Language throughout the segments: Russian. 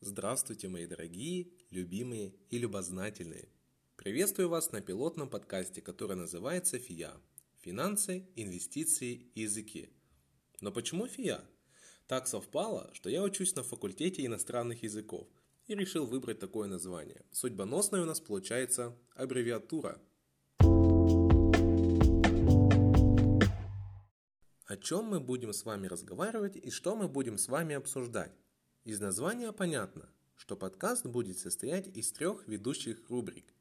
Здравствуйте, мои дорогие, любимые и любознательные. Приветствую вас на пилотном подкасте, который называется ФИЯ – «Финансы, инвестиции и языки». Но почему ФИЯ? Так совпало, что я учусь на факультете иностранных языков и решил выбрать такое название. Судьбоносная у нас получается аббревиатура. О чем мы будем с вами разговаривать и что мы будем с вами обсуждать? Из названия понятно, что подкаст будет состоять из трех ведущих рубрик.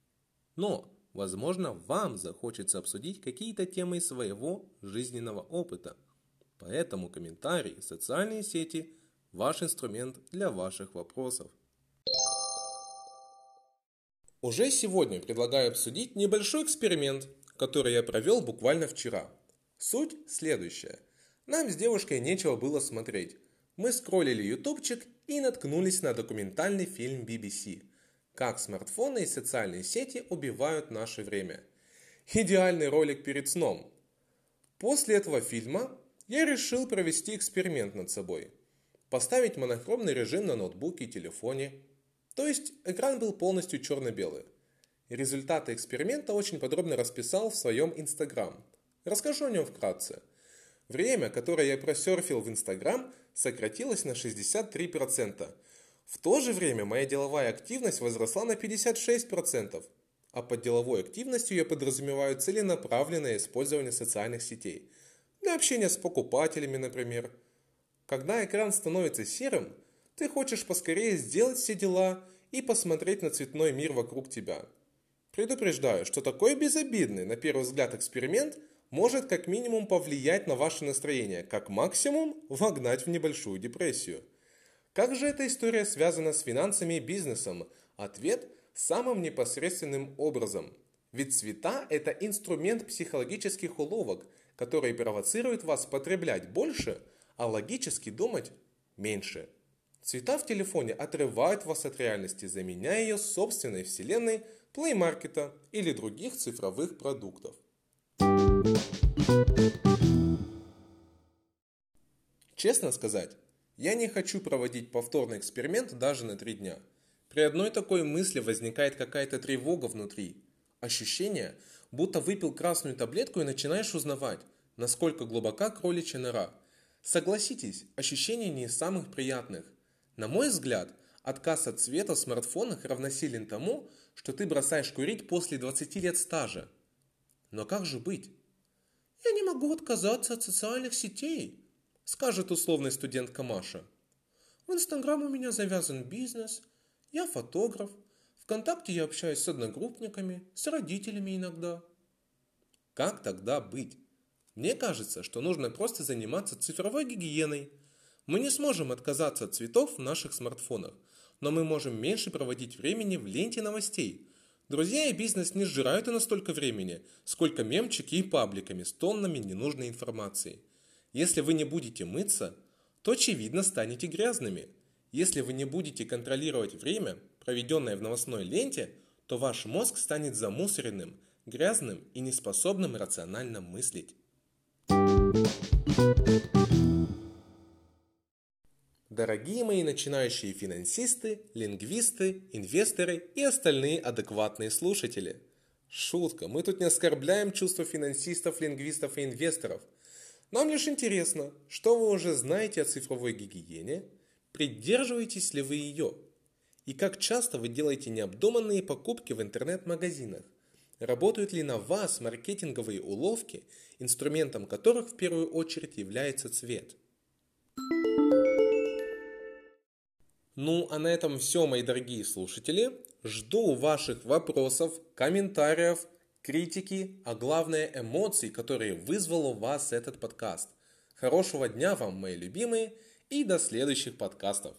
Но, возможно, вам захочется обсудить какие-то темы своего жизненного опыта. Поэтому комментарии, социальные сети – ваш инструмент для ваших вопросов. Уже сегодня предлагаю обсудить небольшой эксперимент, который я провел буквально вчера. Суть следующая. Нам с девушкой нечего было смотреть. Мы скроллили ютубчик и наткнулись на документальный фильм BBC «Как смартфоны и социальные сети убивают наше время». Идеальный ролик перед сном. После этого фильма я решил провести эксперимент над собой. Поставить монохромный режим на ноутбуке и телефоне. То есть экран был полностью черно-белый. Результаты эксперимента очень подробно расписал в своем Инстаграм. Расскажу о нем вкратце – Время, которое я просерфил в Инстаграм, сократилось на 63%. В то же время моя деловая активность возросла на 56%. А под деловой активностью я подразумеваю целенаправленное использование социальных сетей. Для общения с покупателями, например. Когда экран становится серым, ты хочешь поскорее сделать все дела и посмотреть на цветной мир вокруг тебя. Предупреждаю, что такой безобидный, на первый взгляд, эксперимент – может как минимум повлиять на ваше настроение, как максимум вогнать в небольшую депрессию. Как же эта история связана с финансами и бизнесом? Ответ – самым непосредственным образом. Ведь цвета – это инструмент психологических уловок, которые провоцируют вас потреблять больше, а логически думать меньше. Цвета в телефоне отрывают вас от реальности, заменяя ее собственной вселенной плеймаркета или других цифровых продуктов. Честно сказать, я не хочу проводить повторный эксперимент даже на три дня. При одной такой мысли возникает какая-то тревога внутри. Ощущение, будто выпил красную таблетку и начинаешь узнавать, насколько глубока кроличья нора. Согласитесь, ощущение не из самых приятных. На мой взгляд, отказ от цвета в смартфонах равносилен тому, что ты бросаешь курить после 20 лет стажа. Но как же быть? Я не могу отказаться от социальных сетей, скажет условный студентка Маша. В Инстаграм у меня завязан бизнес, я фотограф, ВКонтакте я общаюсь с одногруппниками, с родителями иногда. Как тогда быть? Мне кажется, что нужно просто заниматься цифровой гигиеной. Мы не сможем отказаться от цветов в наших смартфонах, но мы можем меньше проводить времени в ленте новостей – Друзья и бизнес не сжирают и настолько времени, сколько мемчики и пабликами с тоннами ненужной информации. Если вы не будете мыться, то очевидно станете грязными. Если вы не будете контролировать время, проведенное в новостной ленте, то ваш мозг станет замусоренным, грязным и неспособным рационально мыслить. Дорогие мои начинающие финансисты, лингвисты, инвесторы и остальные адекватные слушатели. Шутка, мы тут не оскорбляем чувства финансистов, лингвистов и инвесторов. Нам лишь интересно, что вы уже знаете о цифровой гигиене, придерживаетесь ли вы ее, и как часто вы делаете необдуманные покупки в интернет-магазинах. Работают ли на вас маркетинговые уловки, инструментом которых в первую очередь является цвет – Ну, а на этом все, мои дорогие слушатели. Жду ваших вопросов, комментариев, критики, а главное эмоций, которые вызвал у вас этот подкаст. Хорошего дня вам, мои любимые, и до следующих подкастов.